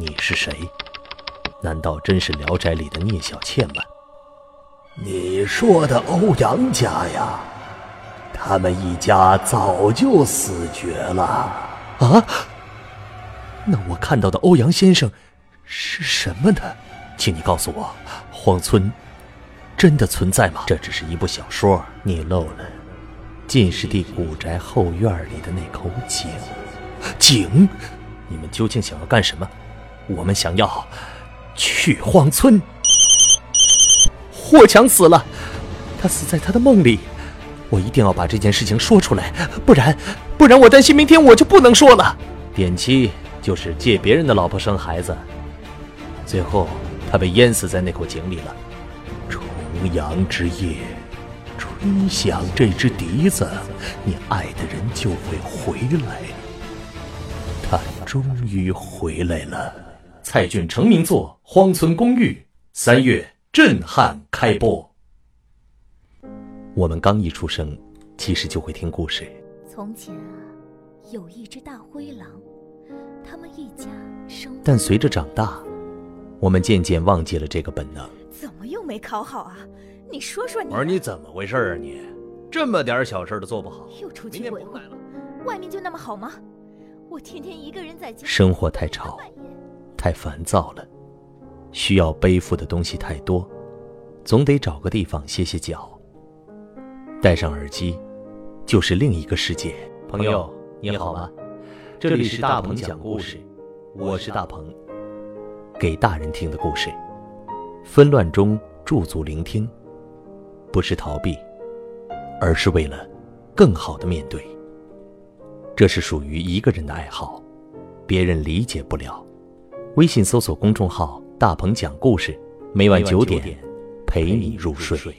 你是谁？难道真是《聊斋》里的聂小倩吗？你说的欧阳家呀，他们一家早就死绝了。啊？那我看到的欧阳先生是什么呢？请你告诉我，荒村真的存在吗？这只是一部小说，你漏了进士第古宅后院里的那口井。井？你们究竟想要干什么？我们想要去荒村。霍强死了，他死在他的梦里。我一定要把这件事情说出来，不然，不然我担心明天我就不能说了。点七就是借别人的老婆生孩子，最后他被淹死在那口井里了。重阳之夜，吹响这支笛子，你爱的人就会回来。他终于回来了。蔡骏成名作《荒村公寓》，三月震撼开播。我们刚一出生，其实就会听故事。从前啊，有一只大灰狼，他们一家生。但随着长大，我们渐渐忘记了这个本能。怎么又没考好啊？你说说你。我说你怎么回事啊你？这么点小事都做不好。又出去鬼混了？外面就那么好吗？我天天一个人在家。生活太吵，太烦躁了，需要背负的东西太多，总得找个地方歇歇脚。戴上耳机，就是另一个世界。朋友，你好吗？这里是大鹏讲故事，我是大鹏，给大人听的故事。纷乱中驻足聆听，不是逃避，而是为了更好的面对。这是属于一个人的爱好，别人理解不了。微信搜索公众号“大鹏讲故事”，每晚九点陪你入睡。